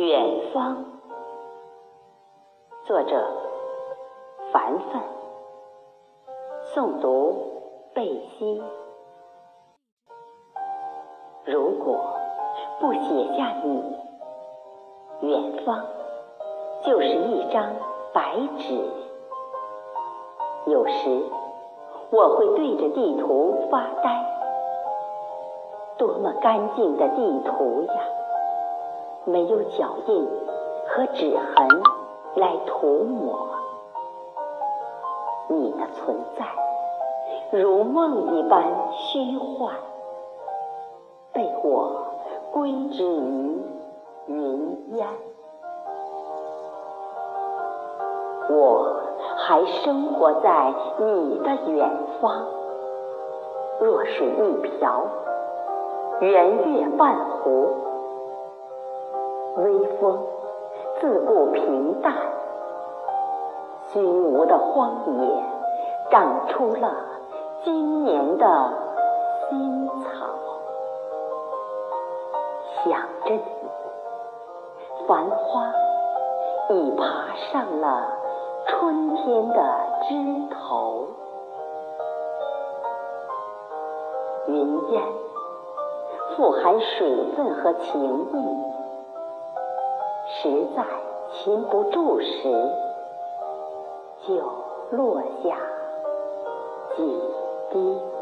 远方，作者凡凡，诵读贝西。如果不写下你，远方就是一张白纸。有时我会对着地图发呆，多么干净的地图呀！没有脚印和指痕来涂抹，你的存在如梦一般虚幻，被我归之于云烟。我还生活在你的远方，若水一瓢，圆月半壶。微风自顾平淡，虚无的荒野长出了今年的新草。想着你，繁花已爬上了春天的枝头，云烟富含水分和情意。实在擒不住时，就落下几滴。